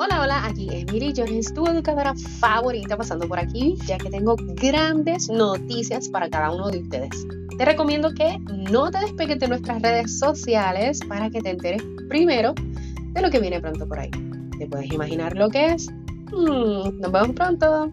Hola, hola, aquí Emily Jones, tu educadora favorita, pasando por aquí, ya que tengo grandes noticias para cada uno de ustedes. Te recomiendo que no te despegues de nuestras redes sociales para que te enteres primero de lo que viene pronto por ahí. ¿Te puedes imaginar lo que es? Hmm, nos vemos pronto.